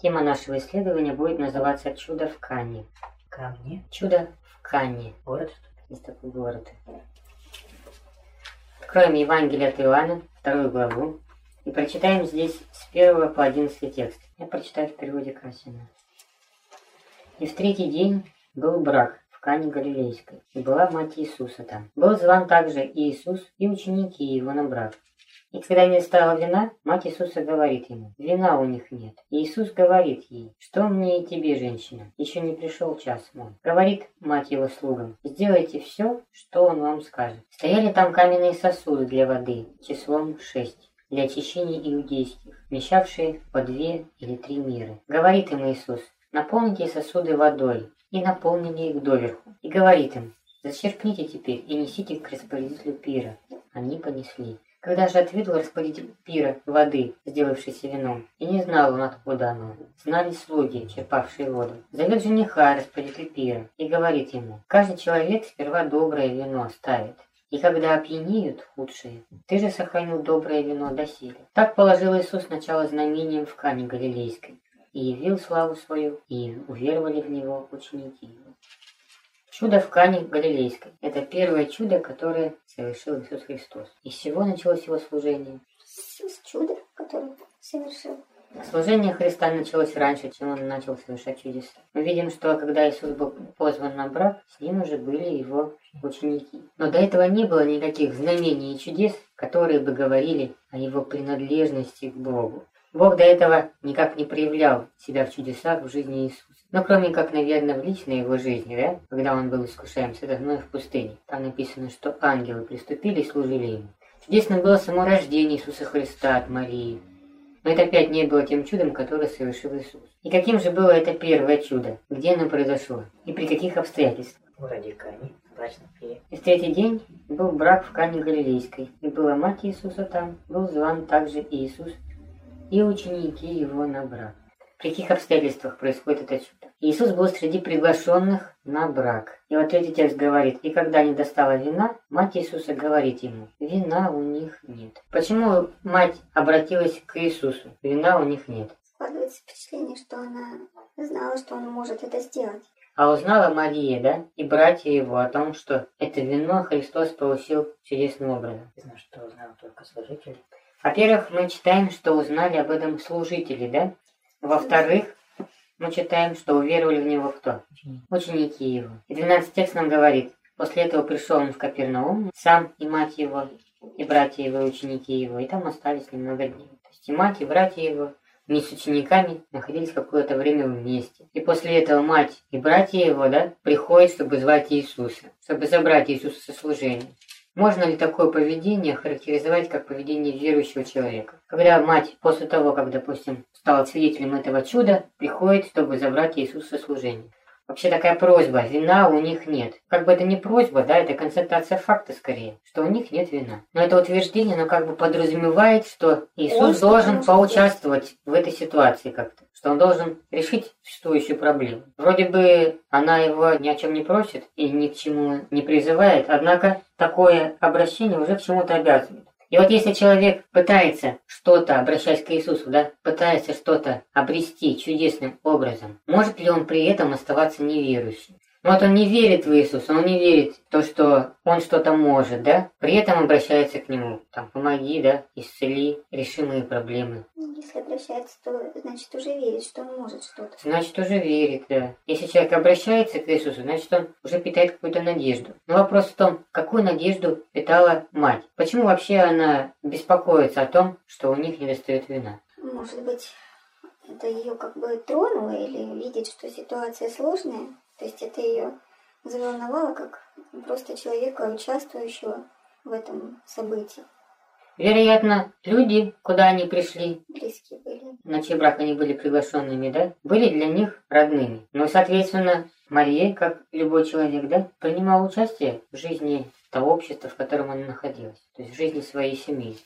Тема нашего исследования будет называться «Чудо в Кане». Камни. Чудо в Кане. Город. Есть такой город. Откроем Евангелие от Иоанна, вторую главу, и прочитаем здесь с первого по одиннадцатый текст. Я прочитаю в переводе Касина. И в третий день был брак в Кане Галилейской, и была мать Иисуса там. Был зван также и Иисус, и ученики его на брак. И когда не стало вина, мать Иисуса говорит ему, вина у них нет. И Иисус говорит ей, что мне и тебе, женщина, еще не пришел час мой. Говорит мать его слугам, сделайте все, что он вам скажет. Стояли там каменные сосуды для воды, числом шесть для очищения иудейских, вмещавшие по две или три миры. Говорит им Иисус, наполните сосуды водой, и наполнили их доверху. И говорит им, зачерпните теперь и несите к распорядителю пира. Они понесли. Когда же отведал распорядитель пира воды, сделавшейся вином, и не знал он, откуда оно, знали слуги, черпавшие воду. Зовет жениха распорядитель пира и говорит ему, каждый человек сперва доброе вино ставит, и когда опьянеют худшие, ты же сохранил доброе вино доселе. Так положил Иисус начало знамением в Кане Галилейской, и явил славу свою, и уверовали в него ученики его. Чудо в Кане Галилейской – это первое чудо, которое совершил Иисус Христос. Из чего началось его служение? С чуда, которое совершил. Служение Христа началось раньше, чем он начал совершать чудеса. Мы видим, что когда Иисус был позван на брак, с ним уже были его ученики. Но до этого не было никаких знамений и чудес, которые бы говорили о его принадлежности к Богу. Бог до этого никак не проявлял себя в чудесах в жизни Иисуса. Но кроме как, наверное, в личной его жизни, да, когда он был искушаем сатаной в пустыне. Там написано, что ангелы приступили и служили ему. Чудесным было само рождение Иисуса Христа от Марии. Но это опять не было тем чудом, которое совершил Иисус. И каким же было это первое чудо? Где оно произошло? И при каких обстоятельствах? В городе Кани. Брачном пире. И в третий день был брак в Кане Галилейской, и была мать Иисуса там, был зван также Иисус, и ученики его на брак. При каких обстоятельствах происходит это чудо? Иисус был среди приглашенных на брак. И вот третий текст говорит, и когда не достала вина, мать Иисуса говорит ему, вина у них нет. Почему мать обратилась к Иисусу? Вина у них нет. Складывается впечатление, что она знала, что он может это сделать. А узнала Мария, да, и братья его о том, что это вино Христос получил чудесным образом. Я знаю, что узнал только служитель. Во-первых, мы читаем, что узнали об этом служители, да? Во-вторых, мы читаем, что уверовали в него кто? Ученики. Его. И 12 текст нам говорит, после этого пришел он в Капернаум, сам и мать его, и братья его, и ученики его, и там остались немного дней. То есть и мать, и братья его вместе с учениками находились какое-то время вместе. И после этого мать и братья его, да, приходят, чтобы звать Иисуса, чтобы забрать Иисуса со служения. Можно ли такое поведение характеризовать как поведение верующего человека? Когда мать после того, как, допустим, стала свидетелем этого чуда, приходит, чтобы забрать Иисуса со служения. Вообще такая просьба, вина у них нет. Как бы это не просьба, да, это констатация факта скорее, что у них нет вина. Но это утверждение, оно как бы подразумевает, что Иисус Он должен поучаствовать в этой ситуации как-то. Что он должен решить существующую проблему. Вроде бы она его ни о чем не просит и ни к чему не призывает, однако такое обращение уже к чему-то обязывает. И вот если человек пытается что-то, обращаясь к Иисусу, да, пытается что-то обрести чудесным образом, может ли он при этом оставаться неверующим? Вот он не верит в Иисуса, он не верит в то, что он что-то может, да? При этом обращается к нему, там, помоги, да, исцели, реши мои проблемы. Если обращается, то значит уже верит, что он может что-то. Значит, уже верит, да. Если человек обращается к Иисусу, значит, он уже питает какую-то надежду. Но вопрос в том, какую надежду питала мать? Почему вообще она беспокоится о том, что у них не достает вина? Может быть, это ее как бы тронуло или видит, что ситуация сложная. То есть это ее заволновало как просто человека, участвующего в этом событии. Вероятно, люди, куда они пришли, Близкие были. на чей брак они были приглашенными, да, были для них родными. Но, соответственно, Мария, как любой человек, да, принимала участие в жизни того общества, в котором она находилась, то есть в жизни своей семьи,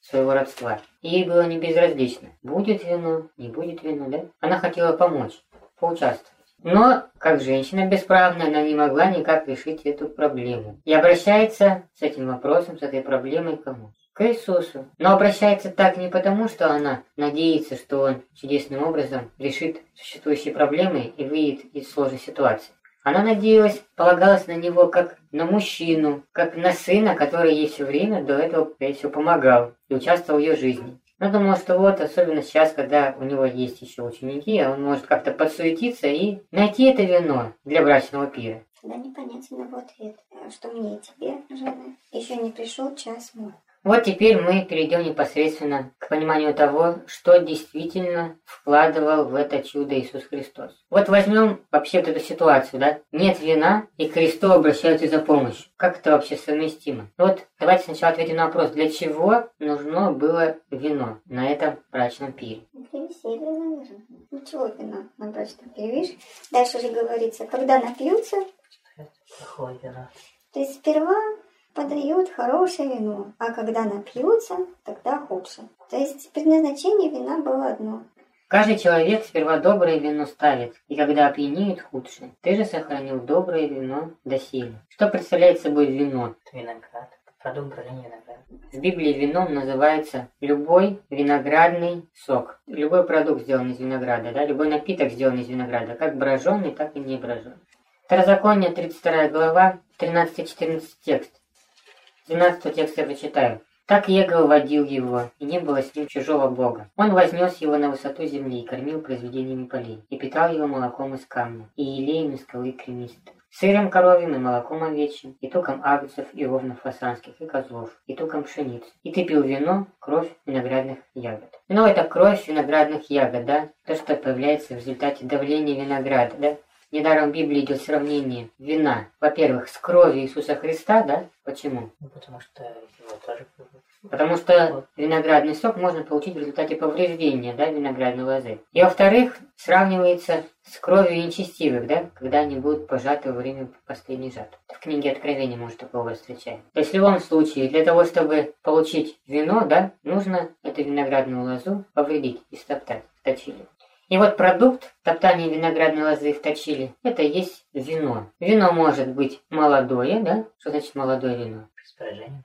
своего родства. И ей было не безразлично, будет вино, не будет вина, да. Она хотела помочь, поучаствовать. Но, как женщина бесправная, она не могла никак решить эту проблему. И обращается с этим вопросом, с этой проблемой к кому? к Иисусу. Но обращается так не потому, что она надеется, что он чудесным образом решит существующие проблемы и выйдет из сложной ситуации. Она надеялась, полагалась на него как на мужчину, как на сына, который ей все время до этого, всего, помогал и участвовал в ее жизни. Но думала, что вот, особенно сейчас, когда у него есть еще ученики, он может как-то подсуетиться и найти это вино для брачного пира. Да непонятен его ответ, э, что мне и тебе, жена, еще не пришел час мой. Вот теперь мы перейдем непосредственно к пониманию того, что действительно вкладывал в это чудо Иисус Христос. Вот возьмем вообще вот эту ситуацию, да? Нет вина, и к Христу обращаются за помощью. Как это вообще совместимо? Вот давайте сначала ответим на вопрос, для чего нужно было вино на этом брачном пире? Для веселья, наверное. Ну чего вино на брачном пире, видишь? Дальше же говорится, когда напьются, Плохое вино. то есть сперва подают хорошее вино, а когда напьются, тогда худшее. То есть предназначение вина было одно. Каждый человек сперва доброе вино ставит, и когда опьянеет худшее. Ты же сохранил доброе вино до силы. Что представляет собой вино? Виноград. Продукт брожения винограда. В Библии вином называется любой виноградный сок. Любой продукт сделан из винограда, да? любой напиток сделан из винограда, как броженый, так и не броженый. Второзаконие, 32 глава, 13-14 текст. 12 текст я прочитаю. Так Егор водил его, и не было с ним чужого бога. Он вознес его на высоту земли и кормил произведениями полей, и питал его молоком из камня, и елеем из скалы кремистой, сыром коровьим и молоком овечьим, и туком агнцев и овнов фасанских, и козлов, и туком пшениц. И ты пил вино, кровь виноградных ягод. Вино это кровь виноградных ягод, да? То, что появляется в результате давления винограда, да? Недаром в Библии идет сравнение вина, во-первых, с кровью Иисуса Христа, да? Почему? Ну, потому что его тоже Потому что виноградный сок можно получить в результате повреждения да, виноградной лозы. И во-вторых, сравнивается с кровью нечестивых, да, когда они будут пожаты во время последней жатвы. В книге Откровения может такого встречать. То есть в любом случае, для того, чтобы получить вино, да, нужно эту виноградную лозу повредить и стоптать в точиле. И вот продукт топтания виноградной лозы в точиле – это есть вино. Вино может быть молодое, да? Что значит молодое вино? с брожением.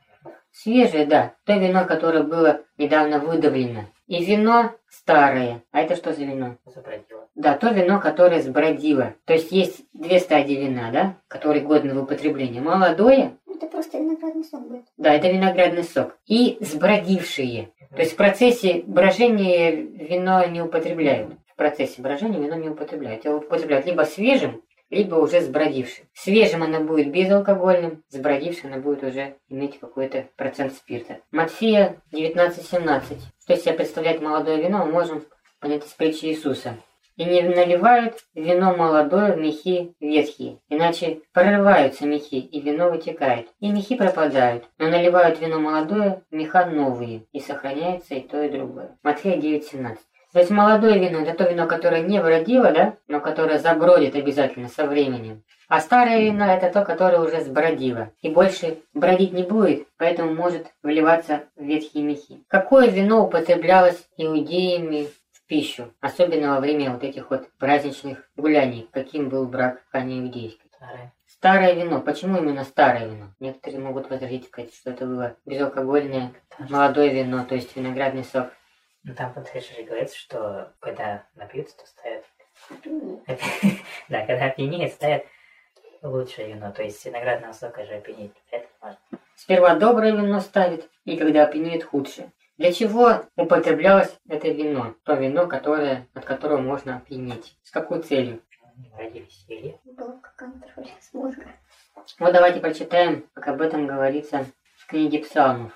Свежее, да. То вино, которое было недавно выдавлено. И вино старое. А это что за вино? Забродило. Да, то вино, которое сбродило. То есть есть две стадии вина, да, которые годны в употреблении. Молодое, Это просто виноградный сок будет. да, это виноградный сок. И сбродившие. То есть в процессе брожения вино не употребляют. В процессе брожения вино не употребляют. Его употребляют либо свежим, либо уже сбродившим. Свежим оно будет безалкогольным, сбродившим оно будет уже иметь какой-то процент спирта. Матфея 19.17. Что из себя представляет молодое вино, мы можем понять из притчи Иисуса. И не наливают вино молодое в мехи ветхие, иначе прорываются мехи, и вино вытекает, и мехи пропадают, но наливают вино молодое в меха новые, и сохраняется и то, и другое. Матфея 9.17. То есть молодое вино это то вино, которое не бродило, да, но которое забродит обязательно со временем. А старое вино это то, которое уже сбродило и больше бродить не будет, поэтому может вливаться в ветхие мехи. Какое вино употреблялось иудеями в пищу, особенно во время вот этих вот праздничных гуляний, каким был брак Кане иудейской? Старое. Старое вино. Почему именно старое вино? Некоторые могут возразить, сказать, что это было безалкогольное молодое вино, то есть виноградный сок. Ну там дальше же говорится, что когда напьются, то ставят... Да, когда опьянеет, ставят лучшее вино. То есть виноградного сока же опьянеть это можно. Сперва доброе вино ставит, и когда опьянеет худшее. Для чего употреблялось это вино? То вино, которое, от которого можно опьянеть. С какой целью? Ради веселья. Был контроль с мозга. Вот давайте прочитаем, как об этом говорится в книге Псалмов.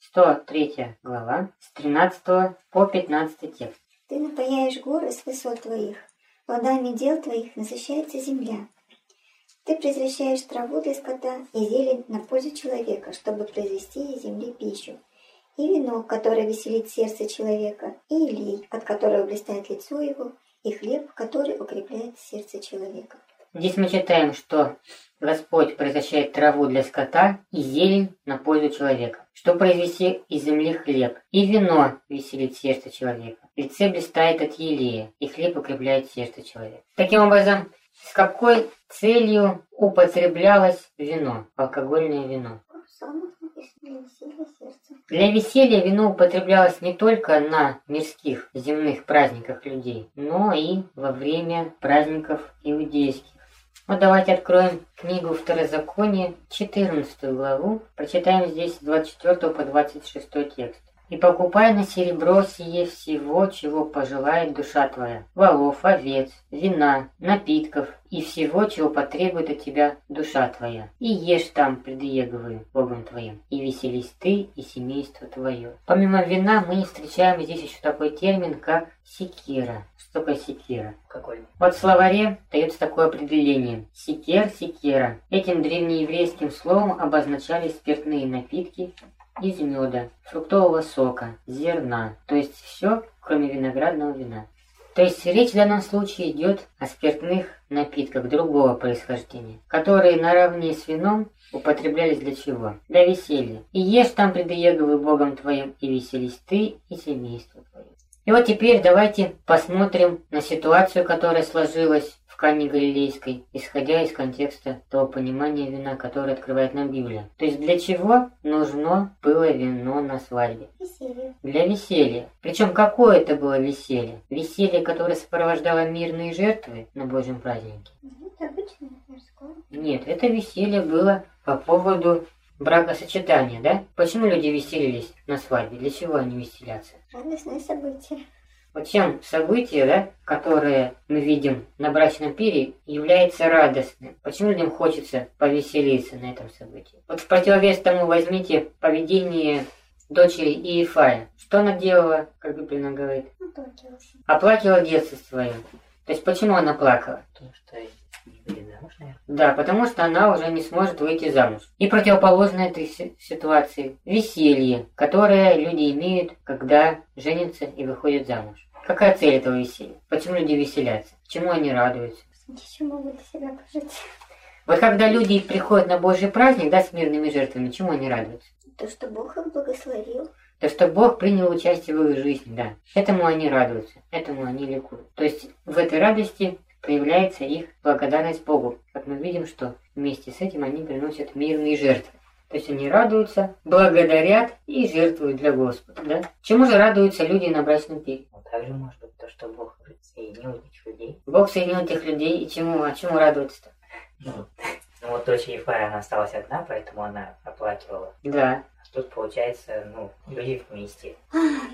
103 глава, с 13 по 15 текст. Ты напаяешь горы с высот твоих, плодами дел твоих насыщается земля. Ты произвращаешь траву для скота и зелень на пользу человека, чтобы произвести из земли пищу. И вино, которое веселит сердце человека, и лей, от которого блистает лицо его, и хлеб, который укрепляет сердце человека. Здесь мы читаем, что Господь произвращает траву для скота и зелень на пользу человека, что произвести из земли хлеб, и вино веселит сердце человека. Лице блистает от елея, и хлеб укрепляет сердце человека. Таким образом, с какой целью употреблялось вино, алкогольное вино? Для веселья вино употреблялось не только на мирских земных праздниках людей, но и во время праздников иудейских. Вот давайте откроем книгу Второзакония, 14 главу, прочитаем здесь с 24 по 26 текст. И покупай на серебро сие всего, чего пожелает душа твоя, волов, овец, вина, напитков и всего, чего потребует от тебя душа твоя. И ешь там пред Иеговым, Богом твоим, и веселись ты и семейство твое. Помимо вина мы встречаем здесь еще такой термин, как секира. Что такое секира? Какой? Вот в словаре дается такое определение. Секер, секера. Этим древнееврейским словом обозначались спиртные напитки, из меда, фруктового сока, зерна, то есть все, кроме виноградного вина. То есть речь в данном случае идет о спиртных напитках другого происхождения, которые наравне с вином употреблялись для чего? Для веселья. И ешь там пред Иеговы Богом твоим, и веселись ты и семейство твое. И вот теперь давайте посмотрим на ситуацию, которая сложилась Кане Галилейской, исходя из контекста того понимания вина, которое открывает нам Библия. То есть для чего нужно было вино на свадьбе? Веселье. Для веселья. Причем какое это было веселье? Веселье, которое сопровождало мирные жертвы на Божьем празднике? Ну, это обычное мирское. Нет, это веселье было по поводу бракосочетания, да? Почему люди веселились на свадьбе? Для чего они веселятся? Радостное событие. Вот чем событие, да, которое мы видим на брачном пире, является радостным. Почему людям хочется повеселиться на этом событии? Вот в противовес тому возьмите поведение дочери Иефая. Что она делала, как Библия нам говорит? Оплакивался. Оплакивала детство свое. То есть почему она плакала? Потому что Да, потому что она уже не сможет выйти замуж. И противоположно этой си- ситуации – веселье, которое люди имеют, когда женятся и выходят замуж. Какая цель этого веселья? Почему люди веселятся? Чему они радуются? Еще могут себя пожить. Вот когда люди приходят на Божий праздник, да, с мирными жертвами, чему они радуются? То, что Бог их благословил. То, что Бог принял участие в их жизни, да. Этому они радуются, этому они ликуют. То есть в этой радости проявляется их благодарность Богу. Как мы видим, что вместе с этим они приносят мирные жертвы. То есть они радуются, благодарят и жертвуют для Господа, да? Чему же радуются люди на брачном пире? Ну, также может быть то, что Бог соединил этих людей. Бог соединил этих людей, и чему, а чему радуются-то? Ну, ну вот дочь Ефая, она осталась одна, поэтому она оплакивала. Да, тут получается, ну, люди вместе.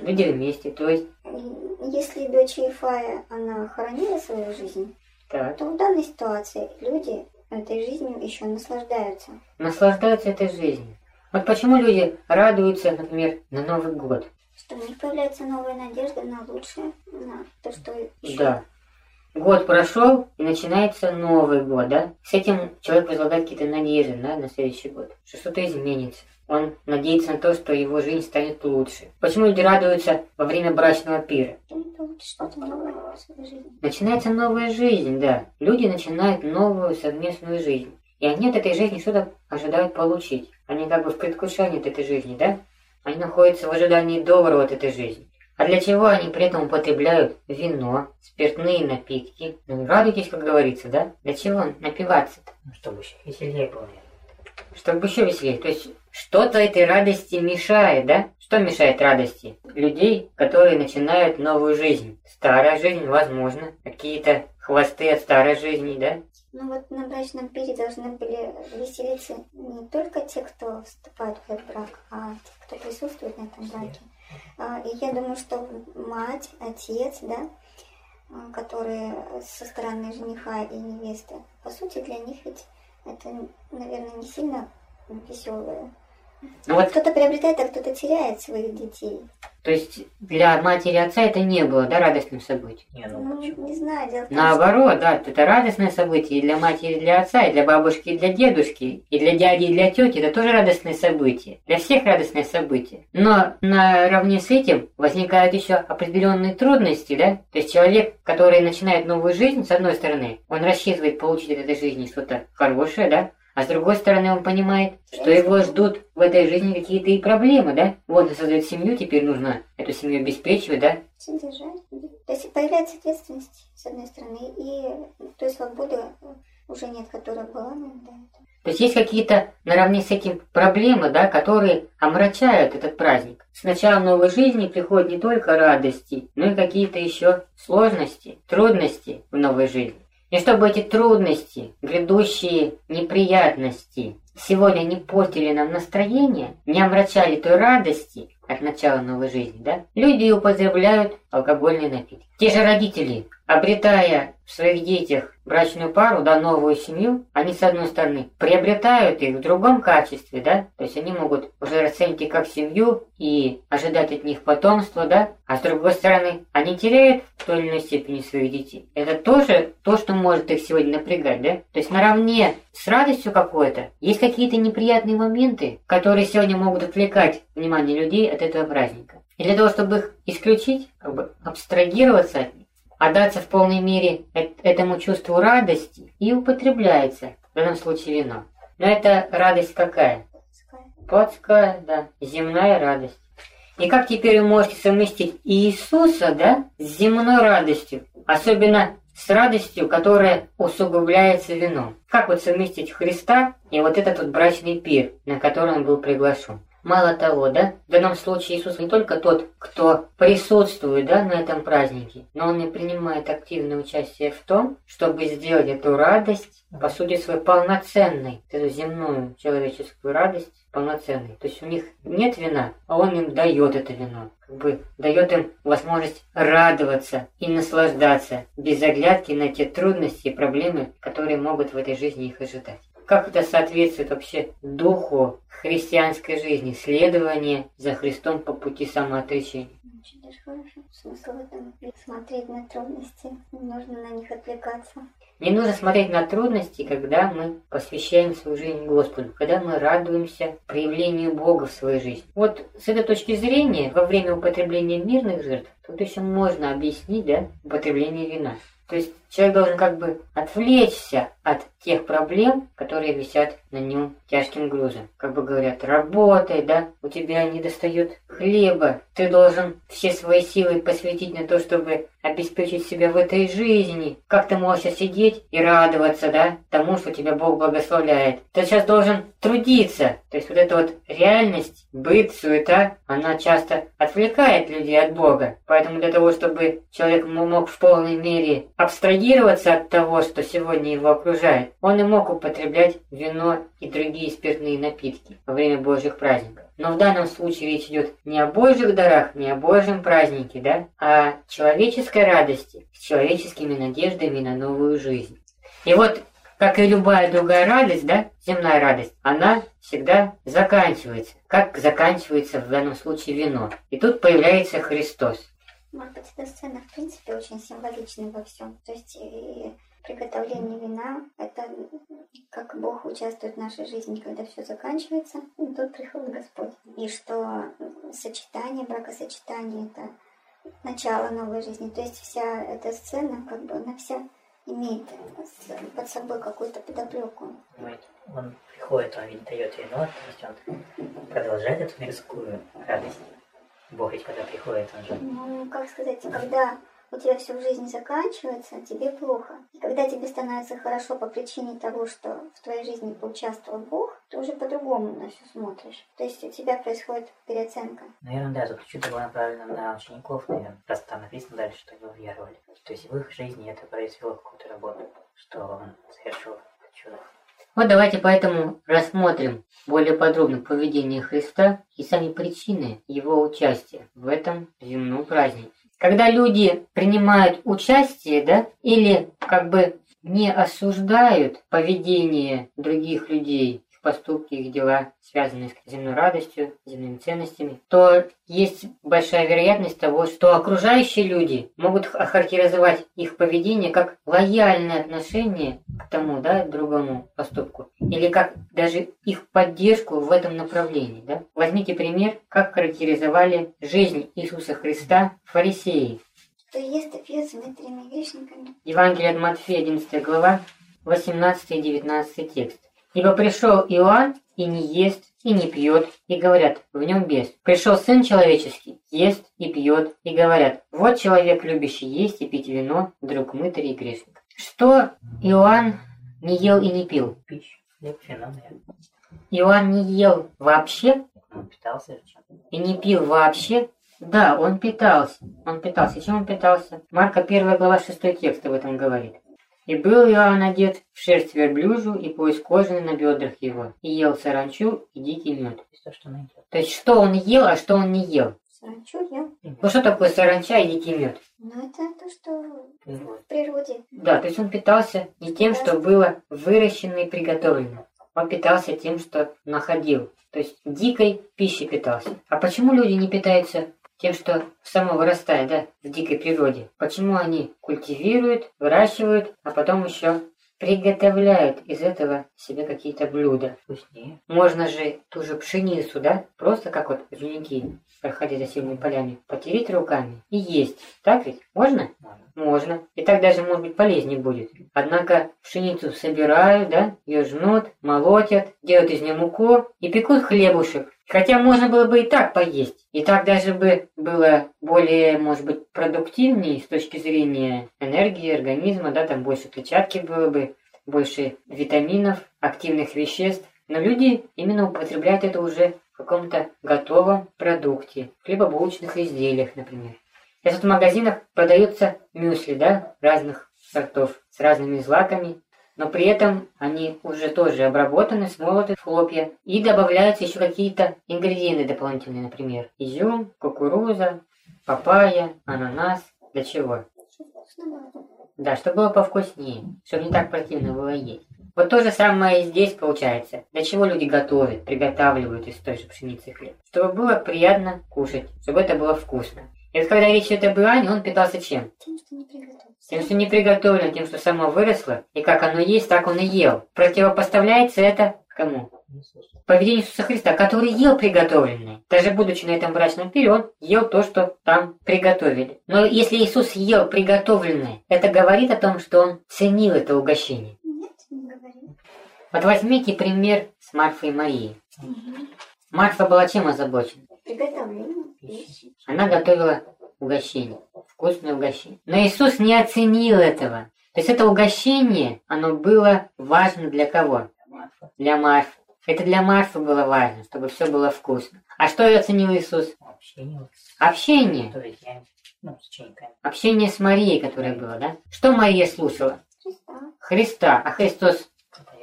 люди вместе, то есть, Если дочь Ефая, она хоронила свою жизнь, так, то в данной ситуации люди этой жизнью еще наслаждаются. наслаждаются этой жизнью. Вот почему люди радуются, например, на Новый год? Что у них появляется новая надежда на лучшее, на то, что еще Да. Год прошел, и начинается Новый год, да? С этим человек возлагает какие-то надежды, да, на следующий год. Что что-то изменится. Он надеется на то, что его жизнь станет лучше. Почему люди радуются во время брачного пира? Начинается новая жизнь, да. Люди начинают новую совместную жизнь. И они от этой жизни что-то ожидают получить. Они как бы в предвкушении от этой жизни, да? Они находятся в ожидании доброго от этой жизни. А для чего они при этом употребляют вино, спиртные напитки? Ну, радуйтесь, как говорится, да? Для чего напиваться-то? Ну, чтобы еще веселее было. Чтобы еще веселее. То есть что-то этой радости мешает, да? Что мешает радости? Людей, которые начинают новую жизнь. Старая жизнь, возможно. Какие-то хвосты от старой жизни, да? Ну вот на брачном пире должны были веселиться не только те, кто вступает в этот брак, а те, кто присутствует на этом браке. А, я думаю, что мать, отец, да, а, которые со стороны жениха и невесты, по сути, для них ведь это, наверное, не сильно веселое. Ну вот Кто-то приобретает, а кто-то теряет своих детей. То есть для матери и отца это не было, да, радостным событием. Не, ну Ну, почему? не знаю, дело в том, Наоборот, да, это радостное событие и для матери, и для отца, и для бабушки, и для дедушки, и для дяди, и для тети. Это тоже радостное событие. Для всех радостное событие. Но наравне с этим возникают еще определенные трудности, да? То есть человек, который начинает новую жизнь, с одной стороны, он рассчитывает получить от этой жизни что-то хорошее, да? А с другой стороны, он понимает, что его ждут в этой жизни какие-то и проблемы, да? Вот он создает семью, теперь нужно эту семью обеспечивать, да? Содержать. То есть появляется ответственность, с одной стороны, и той свободы уже нет, которая была, наверное, То есть есть какие-то наравне с этим проблемы, да, которые омрачают этот праздник. С началом новой жизни приходят не только радости, но и какие-то еще сложности, трудности в новой жизни. И чтобы эти трудности, грядущие неприятности сегодня не портили нам настроение, не омрачали той радости от начала новой жизни, да, люди употребляют алкогольные напитки. Те же родители, обретая в своих детях брачную пару, да, новую семью, они, с одной стороны, приобретают их в другом качестве, да, то есть они могут уже расценить их как семью и ожидать от них потомства, да, а с другой стороны, они теряют в той или иной степени своих детей. Это тоже то, что может их сегодня напрягать, да, то есть наравне с радостью какой-то есть какие-то неприятные моменты, которые сегодня могут отвлекать внимание людей от этого праздника. И для того, чтобы их исключить, как бы абстрагироваться от них, отдаться в полной мере этому чувству радости и употребляется, в данном случае вино. Но это радость какая? Плотская, да, земная радость. И как теперь вы можете совместить Иисуса, да, с земной радостью, особенно с радостью, которая усугубляется вином? Как вот совместить Христа и вот этот вот брачный пир, на который он был приглашен? Мало того, да, в данном случае Иисус не только тот, кто присутствует, да, на этом празднике, но он и принимает активное участие в том, чтобы сделать эту радость, по сути своей, полноценной, эту земную человеческую радость полноценной. То есть у них нет вина, а он им дает это вино. Как бы дает им возможность радоваться и наслаждаться без оглядки на те трудности и проблемы, которые могут в этой жизни их ожидать. Как это соответствует вообще духу христианской жизни, следование за Христом по пути самоотречения? Очень даже хорошо. Смысл в этом смотреть на трудности, не нужно на них отвлекаться. Не нужно смотреть на трудности, когда мы посвящаем свою жизнь Господу, когда мы радуемся проявлению Бога в своей жизни. Вот с этой точки зрения, во время употребления мирных жертв, тут еще можно объяснить, да, употребление вина. То есть человек должен как бы отвлечься от тех проблем, которые висят на нем тяжким грузом. Как бы говорят, работай, да, у тебя не достает хлеба, ты должен все свои силы посвятить на то, чтобы обеспечить себя в этой жизни. Как ты можешь сидеть и радоваться, да, тому, что тебя Бог благословляет? Ты сейчас должен трудиться. То есть вот эта вот реальность, быт, суета, она часто отвлекает людей от Бога. Поэтому для того, чтобы человек мог в полной мере абстрагироваться от того, что сегодня его окружает, он и мог употреблять вино и другие спиртные напитки во время Божьих праздников. Но в данном случае речь идет не о Божьих дарах, не о Божьем празднике, да, а о человеческой радости, с человеческими надеждами на новую жизнь. И вот, как и любая другая радость, да, земная радость, она всегда заканчивается, как заканчивается в данном случае вино. И тут появляется Христос. Может быть, эта сцена, в принципе, очень символична во всем. То есть и приготовление вина – это как Бог участвует в нашей жизни, когда все заканчивается, и тут приходит Господь. И что сочетание, бракосочетание – это начало новой жизни. То есть вся эта сцена, как бы она вся имеет под собой какую-то подоплеку. Он приходит, он ведь дает вино, то есть он продолжает эту мирскую радость. Бог ведь когда приходит, он же... Ну, как сказать, когда у тебя все в жизни заканчивается, тебе плохо. И когда тебе становится хорошо по причине того, что в твоей жизни поучаствовал Бог, ты уже по-другому на все смотришь. То есть у тебя происходит переоценка. Наверное, да, тут чудо было направлено на учеников, наверное, раз там написано дальше, что они уверовали. То есть в их жизни это произвело какую-то работу, что он совершил чудо. Вот давайте поэтому рассмотрим более подробно поведение Христа и сами причины его участия в этом земном празднике. Когда люди принимают участие, да, или как бы не осуждают поведение других людей, поступки, их дела, связанные с земной радостью, земными ценностями, то есть большая вероятность того, что окружающие люди могут охарактеризовать их поведение как лояльное отношение к тому, да, другому поступку, или как даже их поддержку в этом направлении, да. Возьмите пример, как характеризовали жизнь Иисуса Христа фарисеи. Что ест и пьет с грешниками. Евангелие от Матфея, 11 глава, 18 и 19 текст. Ибо пришел Иоанн и не ест, и не пьет, и говорят, в нем бес. Пришел Сын Человеческий, ест и пьет, и говорят, вот человек, любящий есть и пить вино, друг мытарь и грешник. Что Иоанн не ел и не пил? Пищу. Хлеб, вино. Иоанн не ел вообще Он питался и не пил вообще? Да, он питался. Он питался. Чем он питался? Марка 1 глава 6 текст об этом говорит. И был Иоанн одет в шерсть верблюжу и пояс кожаный на бедрах его, и ел саранчу и дикий мед. То есть то, что найдет. То есть, что он ел, а что он не ел? Саранчу ел. Ну, что такое саранча и дикий мед? Но это то, что Вот. в природе. Да, то есть он питался не тем, что было выращено и приготовлено. Он питался тем, что находил. То есть дикой пищей питался. А почему люди не питаются тем, что само вырастает, да, в дикой природе? Почему они культивируют, выращивают, а потом еще приготовляют из этого себе какие-то блюда? Вкуснее. Можно же ту же пшеницу, да, просто как вот земляки, проходя за сильными полями, потереть руками и есть. Так ведь? Можно? Можно. Можно. И так даже, может быть, полезнее будет. Однако пшеницу собирают, да, ее жнут, молотят, делают из нее муку и пекут хлебушек. Хотя можно было бы и так поесть. И так даже бы было более, может быть, продуктивнее с точки зрения энергии организма, да, там больше клетчатки было бы, больше витаминов, активных веществ. Но люди именно употребляют это уже в каком-то готовом продукте, в хлебобулочных изделиях, например. Сейчас в магазинах продаются мюсли, да, разных сортов, с разными злаками, но при этом они уже тоже обработаны, смолоты в хлопья, и добавляются еще какие-то ингредиенты дополнительные, например, изюм, кукуруза, папайя, ананас. Для чего? Да, чтобы было повкуснее, чтобы не так противно было есть. Вот то же самое и здесь получается. Для чего люди готовят, приготавливают из той же пшеницы хлеб? Чтобы было приятно кушать, чтобы это было вкусно. И вот когда речь идет об Иоанне, он питался чем? Тем, что не приготовился. Тем, что не приготовлено, тем, что само выросло, и как оно есть, так он и ел. Противопоставляется это кому? Поведение Иисуса Христа, который ел приготовленное. Даже будучи на этом брачном пире, он ел то, что там приготовили. Но если Иисус ел приготовленное, это говорит о том, что он ценил это угощение. Нет, не говорил. Вот возьмите пример с Марфой и Марией. Марфа была чем озабочена? Приготовление пищи. Она готовила угощение, вкусное угощение. Но Иисус не оценил этого. То есть это угощение, оно было важно для кого? Для Марфы. Это для Марфы было важно, чтобы все было вкусно. А что оценил Иисус? Общение Общение. Ну, с. Общение с Марией, которое было, да? Что Мария слушала? Христа. Христа. А Христос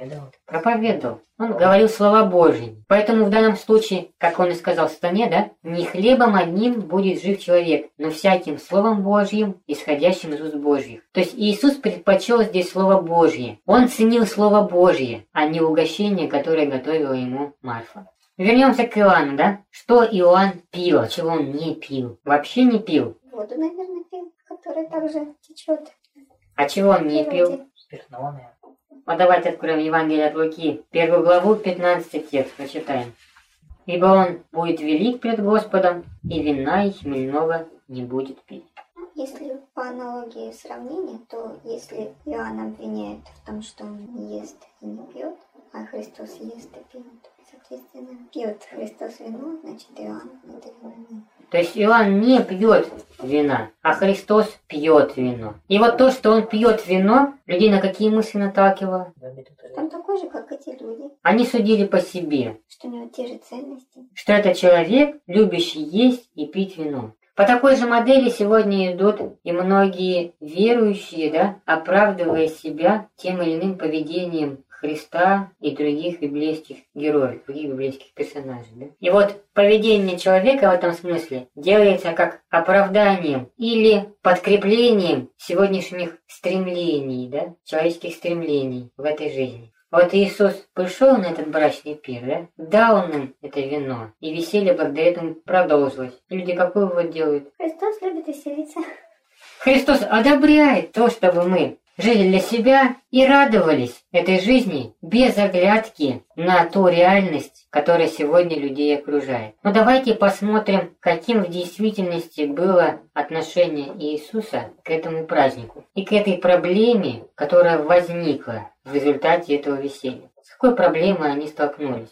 Проповедовал. проповедовал. Он говорил слова Божьи. Поэтому в данном случае, как он и сказал сатане, да, не хлебом одним будет жив человек, но всяким словом Божьим, исходящим из уст Божьих. То есть Иисус предпочел здесь Слово Божье. Он ценил Слово Божье, а не угощение, которое готовила ему Марфа. Вернемся к Иоанну, да? Что Иоанн пил, а чего он не пил? Вообще не пил. Воду, наверное, пил, которая также течет. А чего он не пил? Спиртного, наверное. Вот давайте откроем Евангелие от Луки, первую главу, 15 текст, прочитаем. «Ибо он будет велик пред Господом, и вина и хмельного не будет пить». Если по аналогии сравнения, то если Иоанн обвиняет в том, что он не ест и не пьет, а Христос ест и пьет, соответственно, пьет Христос вино, значит Иоанн это вино. То есть Иоанн не пьет вина, а Христос пьет вино. И вот то, что он пьет вино, людей на какие мысли наталкивало? Он такой же, как эти люди, Они судили по себе, что у него те же ценности. что это человек, любящий есть и пить вино. По такой же модели сегодня идут и многие верующие, да, оправдывая себя тем или иным поведением Христа и других библейских героев, других библейских персонажей. Да? И вот поведение человека в этом смысле делается как оправданием или подкреплением сегодняшних стремлений, да, человеческих стремлений в этой жизни. Вот Иисус пришел на этот брачный пир, да? дал нам это вино, и веселье благодаря этому продолжилось. Люди какой вывод делают? Христос любит веселиться. Христос одобряет то, чтобы мы жили для себя и радовались этой жизни без оглядки на ту реальность, которая сегодня людей окружает. Но давайте посмотрим, каким в действительности было отношение Иисуса к этому празднику и к этой проблеме, которая возникла в результате этого веселья. С какой проблемой они столкнулись?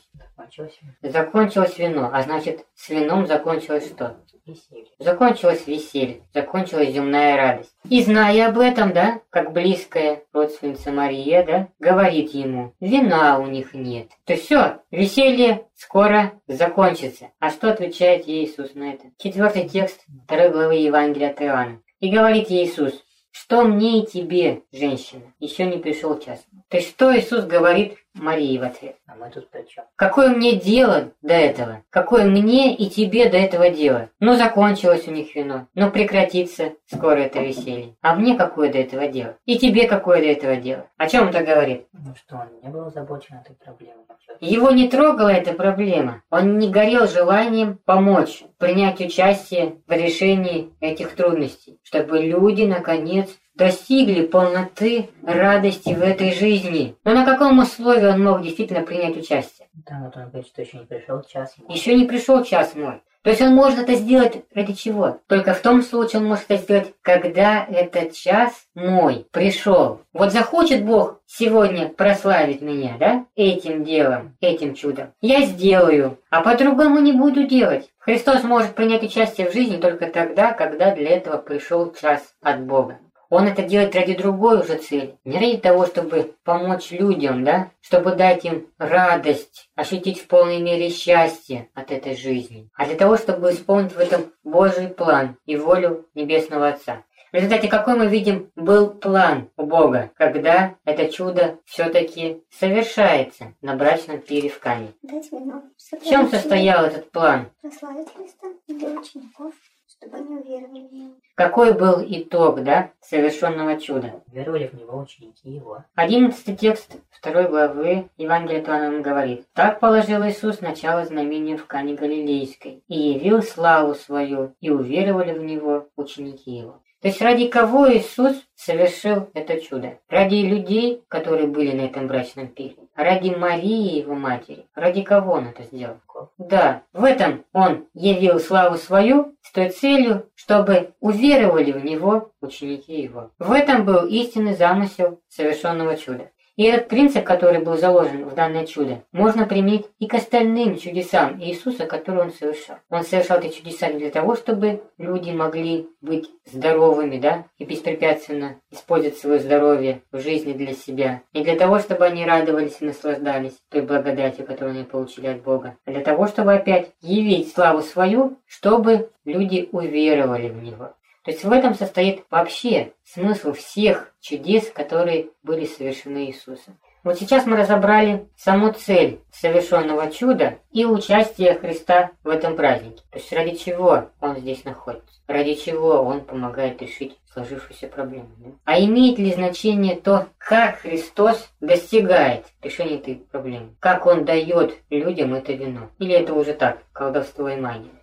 Закончилось Закончилось вино, а значит, с вином закончилось что? веселье. Закончилось веселье, закончилась земная радость. И зная об этом, да, как близкая родственница Мария, да, говорит ему, вина у них нет. То все, веселье скоро закончится. А что отвечает ей Иисус на это? Четвертый текст второй главы Евангелия от Иоанна. И говорит ей Иисус, что мне и тебе, женщина, еще не пришел час. То есть что Иисус говорит Марии в ответ? А мы тут при чем? Какое мне дело до этого? Какое мне и тебе до этого дело? Ну, закончилось у них вино. Ну, прекратится скоро это веселье. А мне какое до этого дело? И тебе какое до этого дело? О чем это говорит? Ну что, он не был озабочен этой проблемой. Его не трогала эта проблема. Он не горел желанием помочь, принять участие в решении этих трудностей, чтобы люди, наконец, достигли полноты радости в этой жизни. Но на каком условии он мог действительно принять участие? Там вот он говорит, что еще не пришел час ему. Еще не пришел час мой. То есть он может это сделать ради чего? Только в том случае он может это сделать, когда этот час мой пришел. Вот захочет Бог сегодня прославить меня, да, этим делом, этим чудом. Я сделаю, а по-другому не буду делать. Христос может принять участие в жизни только тогда, когда для этого пришел час от Бога. Он это делает ради другой уже цели. Не ради того, чтобы помочь людям, да? Чтобы дать им радость, ощутить в полной мере счастье от этой жизни. А для того, чтобы исполнить в этом Божий план и волю Небесного Отца. В результате какой мы видим был план у Бога, когда это чудо все-таки совершается на брачном пире в Кане. В чем состоял этот план? Прославить Христа для учеников, чтобы они уверовали в Него. Какой был итог, да, совершенного чуда? Веровали в него ученики его. Одиннадцатый текст второй главы Евангелия от Иоанна говорит, «Так положил Иисус начало знамения в Кане Галилейской, и явил славу свою, и уверовали в Него ученики Его». То есть ради кого Иисус совершил это чудо? Ради людей, которые были на этом брачном пире? Ради Марии, его матери? Ради кого он это сделал? Да, в этом он явил славу свою с той целью, чтобы уверовали в него ученики его. В этом был истинный замысел совершенного чуда. И этот принцип, который был заложен в данное чудо, можно применить и к остальным чудесам Иисуса, которые Он совершал. Он совершал эти чудеса для того, чтобы люди могли быть здоровыми, да, и беспрепятственно использовать свое здоровье в жизни для себя. Не для того, чтобы они радовались и наслаждались той благодатью, которую они получили от Бога, а для того, чтобы опять явить славу свою, чтобы люди уверовали в Него. То есть в этом состоит вообще смысл всех чудес, которые были совершены Иисусом. Вот сейчас мы разобрали саму цель совершенного чуда и участие Христа в этом празднике. То есть ради чего Он здесь находится, ради чего Он помогает решить сложившуюся проблему. да? А имеет ли значение то, как Христос достигает решения этой проблемы? Как Он дает людям это вино? Или это уже так, колдовство и магия?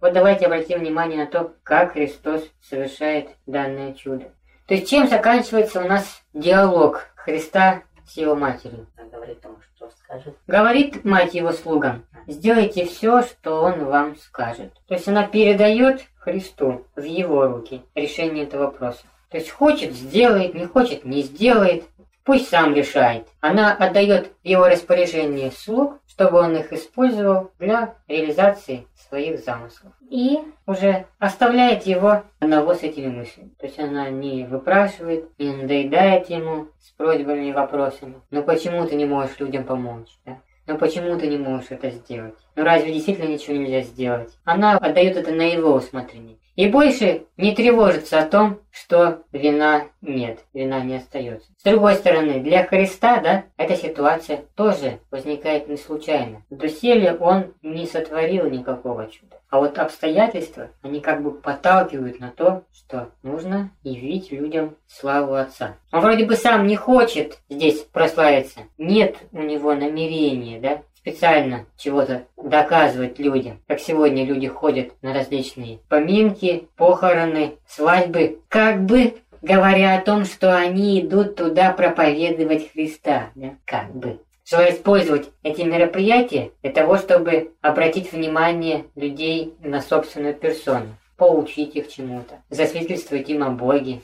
Вот давайте обратим внимание на то, как Христос совершает данное чудо. То есть чем заканчивается у нас диалог Христа с его матерью? Говорит ему, что скажет. Говорит мать его слугам, сделайте все, что он вам скажет. То есть она передает Христу в его руки решение этого вопроса. То есть хочет, сделает, не хочет, не сделает. Пусть сам решает. Она отдает в его распоряжение слуг, чтобы он их использовал для реализации своих замыслов. И уже оставляет его одного с этими мыслями. То есть она не выпрашивает, не надоедает ему с просьбами и вопросами. Ну почему ты не можешь людям помочь? Да? Ну почему ты не можешь это сделать? Ну разве действительно ничего нельзя сделать? Она отдает это на его усмотрение. И больше не тревожится о том, что вина нет, вина не остается. С другой стороны, для Христа, да, эта ситуация тоже возникает не случайно. В доселе он не сотворил никакого чуда. А вот обстоятельства, они как бы подталкивают на то, что нужно явить людям славу Отца. Он вроде бы сам не хочет здесь прославиться. Нет у него намерения, да, специально чего-то доказывать людям. Как сегодня люди ходят на различные поминки, похороны, свадьбы, как бы говоря о том, что они идут туда проповедовать Христа. Да? Как бы. Желая использовать эти мероприятия для того, чтобы обратить внимание людей на собственную персону, поучить их чему-то, засвидетельствовать им о Боге,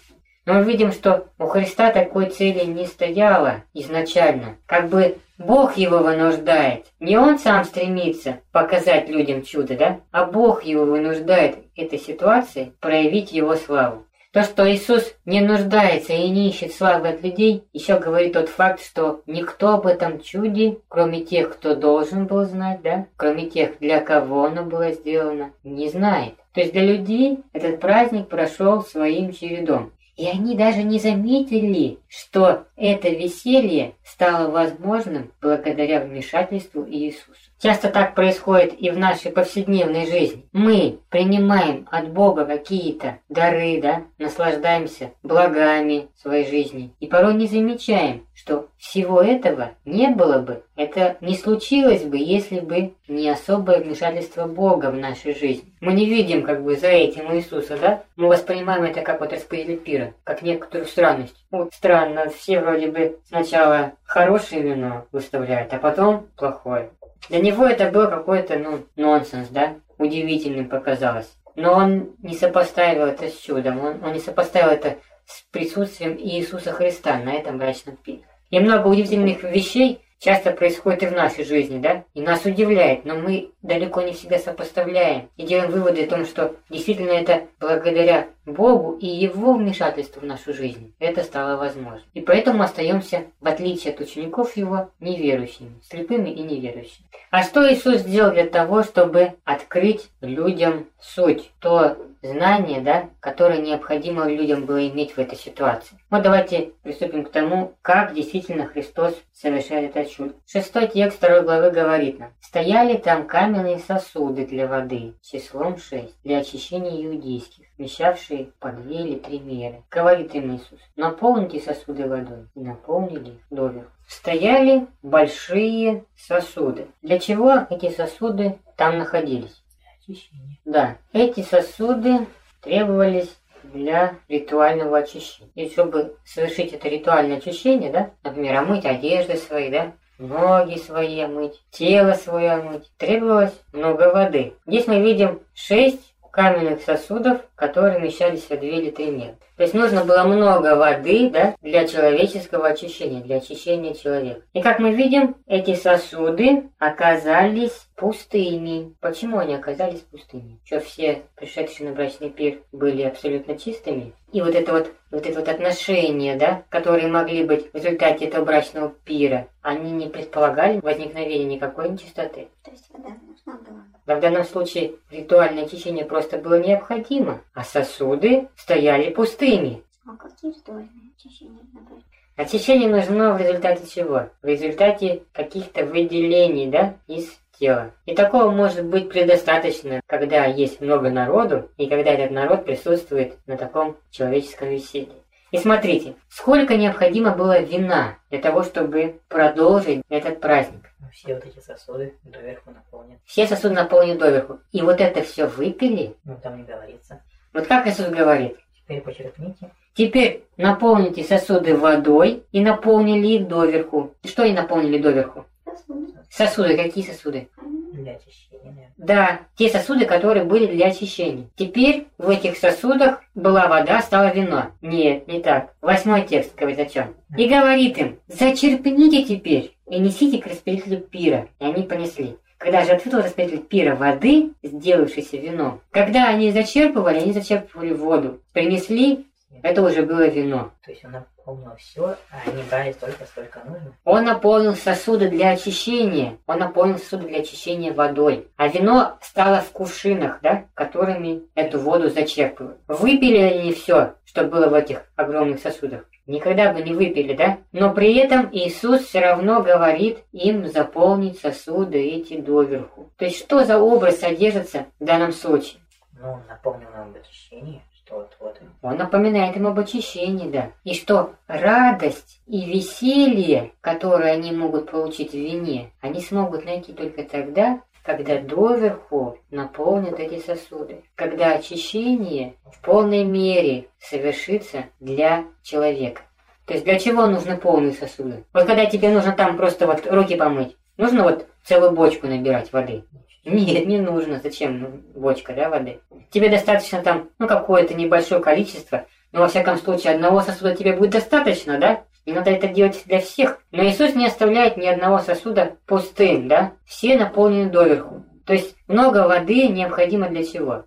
но мы видим, что у Христа такой цели не стояло изначально. Как бы Бог его вынуждает. Не он сам стремится показать людям чудо, да? А Бог его вынуждает этой ситуации проявить его славу. То, что Иисус не нуждается и не ищет славы от людей, еще говорит тот факт, что никто об этом чуде, кроме тех, кто должен был знать, да, кроме тех, для кого оно было сделано, не знает. То есть для людей этот праздник прошел своим чередом. И они даже не заметили, что это веселье стало возможным благодаря вмешательству Иисуса. Часто так происходит и в нашей повседневной жизни. Мы принимаем от Бога какие-то дары, да, наслаждаемся благами своей жизни и порой не замечаем, что всего этого не было бы, это не случилось бы, если бы не особое вмешательство Бога в нашей жизни. Мы не видим как бы за этим Иисуса, да? Мы воспринимаем это как вот распределитель пира, как некоторую странность. Вот странно, все вроде бы сначала хорошее вино выставляют, а потом плохое. Для него это был какой-то, ну, нонсенс, да? Удивительным показалось. Но он не сопоставил это с чудом, он, он не сопоставил это с присутствием Иисуса Христа на этом брачном пире. И много удивительных вещей часто происходит и в нашей жизни, да? И нас удивляет, но мы далеко не всегда сопоставляем и делаем выводы о том, что действительно это благодаря Богу и Его вмешательству в нашу жизнь это стало возможно. И поэтому остаемся, в отличие от учеников Его, неверующими, слепыми и неверующими. А что Иисус сделал для того, чтобы открыть людям суть, то знание, да, которое необходимо людям было иметь в этой ситуации? Вот давайте приступим к тому, как действительно Христос совершает это чудо. Шестой текст второй главы говорит нам. «Стояли там каменные сосуды для воды, числом шесть, для очищения иудейских, вмещавшие по две или три меры. Говорит им Иисус, наполните сосуды водой. И наполнили их доверху. Стояли большие сосуды. Для чего эти сосуды там находились? Очищение. Да, эти сосуды требовались для ритуального очищения. И чтобы совершить это ритуальное очищение, да, например, омыть одежды свои, да, ноги свои омыть, тело свое омыть, требовалось много воды. Здесь мы видим шесть каменных сосудов, которые вмещались в 2 или 3 метра. То есть нужно было много воды да, для человеческого очищения, для очищения человека. И как мы видим, эти сосуды оказались пустыми. Почему они оказались пустыми? Что все пришедшие на брачный пир были абсолютно чистыми? И вот это вот, вот это вот отношения, да, которые могли быть в результате этого брачного пира, они не предполагали возникновения никакой нечистоты. То есть вода нужна была. Да в данном случае ритуальное очищение просто было необходимо, а сосуды стояли пустыми. А какие ритуальные очищения например? Очищение нужно в результате чего? В результате каких-то выделений, да, из тела. И такого может быть предостаточно, когда есть много народу, и когда этот народ присутствует на таком человеческом веселье. И смотрите, сколько необходимо было вина для того, чтобы продолжить этот праздник. Все вот эти сосуды доверху наполнены. Все сосуды наполнены доверху. И вот это все выпили. Ну, там не говорится. Вот как Иисус говорит, Теперь почерпните. Теперь наполните сосуды водой и наполнили их доверху. Что они наполнили доверху? Сосуды. Сосуды, какие сосуды? Для очищения, наверное. Да, те сосуды, которые были для очищения. Теперь в этих сосудах была вода, стало вино. Нет, не так. Восьмой текст говорит о чем. И говорит им, зачерпните теперь и несите к распределителю пира. И они понесли. Когда же ответил распределитель пира воды, сделавшейся вином, когда они зачерпывали, они зачерпывали воду. Принесли, это уже было вино. То есть он наполнил все, а они брали столько, сколько нужно. Он наполнил сосуды для очищения. Он наполнил сосуды для очищения водой. А вино стало в кувшинах, да, которыми эту воду зачерпывают. Выпили они все, что было в этих огромных сосудах? Никогда бы не выпили, да? Но при этом Иисус все равно говорит им заполнить сосуды эти доверху. То есть что за образ содержится в данном случае? Ну, напомнил нам об очищении, что вот, вот Он напоминает им об очищении, да. И что радость и веселье, которые они могут получить в вине, они смогут найти только тогда, когда доверху наполнят эти сосуды. Когда очищение в полной мере совершится для человека. То есть для чего нужны полные сосуды? Вот когда тебе нужно там просто вот руки помыть, нужно вот целую бочку набирать воды. Нет, не нужно. Зачем ну, бочка, да, воды? Тебе достаточно там, ну, какое-то небольшое количество, но во всяком случае одного сосуда тебе будет достаточно, да? И надо это делать для всех. Но Иисус не оставляет ни одного сосуда пустым, да? Все наполнены доверху. То есть много воды необходимо для чего?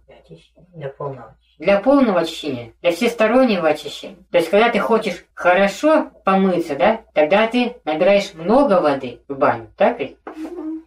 Для полного для полного очищения, для всестороннего очищения. То есть, когда ты хочешь хорошо помыться, да, тогда ты набираешь много воды в баню, так ведь?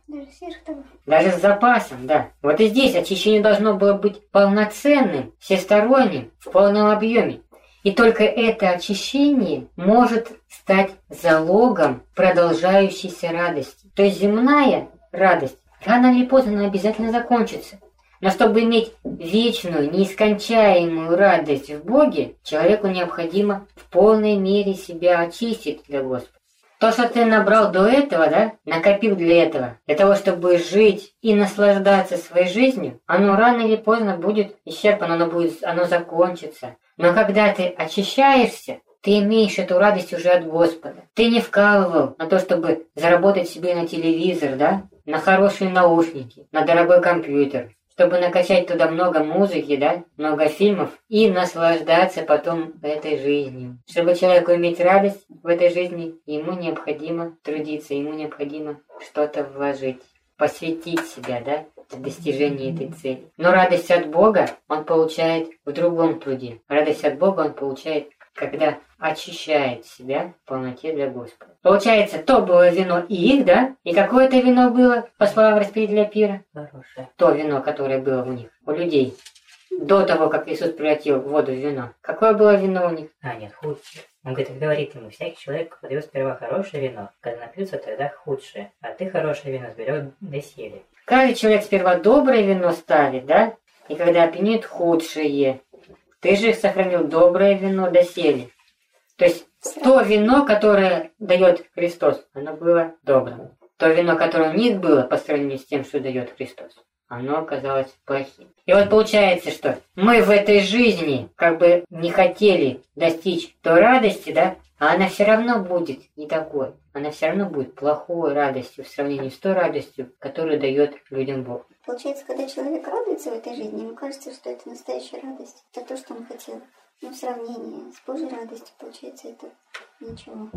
Даже сверх того. Даже с запасом, да. Вот и здесь очищение должно было быть полноценным, всесторонним, в полном объеме. И только это очищение может стать залогом продолжающейся радости. То есть земная радость рано или поздно она обязательно закончится. Но чтобы иметь вечную, неискончаемую радость в Боге, человеку необходимо в полной мере себя очистить для Господа. То, что ты набрал до этого, да, накопил для этого, для того, чтобы жить и наслаждаться своей жизнью, оно рано или поздно будет исчерпано, оно будет, оно закончится. Но когда ты очищаешься, ты имеешь эту радость уже от Господа. Ты не вкалывал на то, чтобы заработать себе на телевизор, да, на хорошие наушники, на дорогой компьютер чтобы накачать туда много музыки, да, много фильмов и наслаждаться потом этой жизнью. Чтобы человеку иметь радость в этой жизни, ему необходимо трудиться, ему необходимо что-то вложить, посвятить себя, да, достижении этой цели. Но радость от Бога он получает в другом труде. Радость от Бога он получает когда очищает себя в полноте для Господа. Получается, то было вино их, да? И какое это вино было, по словам распределителя пира? Хорошее. То вино, которое было у них, у людей. До того, как Иисус превратил воду в вино. Какое было вино у них? А, нет, худшее. Он говорит, говорит ему, всякий человек подает сперва хорошее вино, когда напьются, тогда худшее. А ты хорошее вино сберет доселе. Каждый человек сперва доброе вино ставит, да? И когда опьянеет худшее. Ты же сохранил доброе вино доселе. То есть то вино, которое дает Христос, оно было добрым. То вино, которое у них было по сравнению с тем, что дает Христос, оно оказалось плохим. И вот получается, что мы в этой жизни как бы не хотели достичь той радости, да, а она все равно будет не такой. Она все равно будет плохой радостью в сравнении с той радостью, которую дает людям Бог. Получается, когда человек радуется в этой жизни, ему кажется, что это настоящая радость. Это то, что он хотел. Но в сравнении с Божьей радостью, получается, это ничего.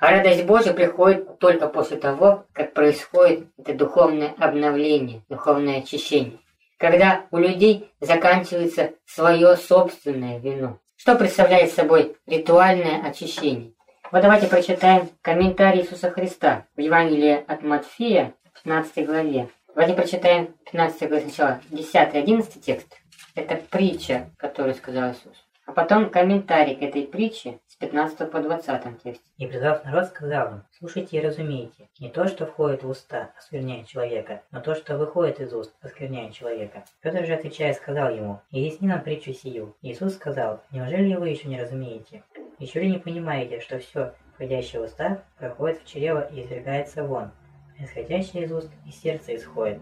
А радость Божья приходит только после того, как происходит это духовное обновление, духовное очищение. Когда у людей заканчивается свое собственное вино. Что представляет собой ритуальное очищение? Вот давайте прочитаем комментарий Иисуса Христа в Евангелии от Матфея, 15 главе. Давайте прочитаем 15 главе сначала, 10-11 текст. Это притча, которую сказал Иисус. А потом комментарий к этой притче с 15 по 20 тексте. И призвав народ, сказал им, слушайте и разумейте, не то, что входит в уста, оскверняет человека, но то, что выходит из уст, оскверняет человека. Петр же, отвечая, сказал ему, изъясни нам притчу сию. Иисус сказал, неужели вы еще не разумеете? Еще ли не понимаете, что все, входящее в уста, проходит в чрево и извергается вон, исходящее из уст из сердца исходит,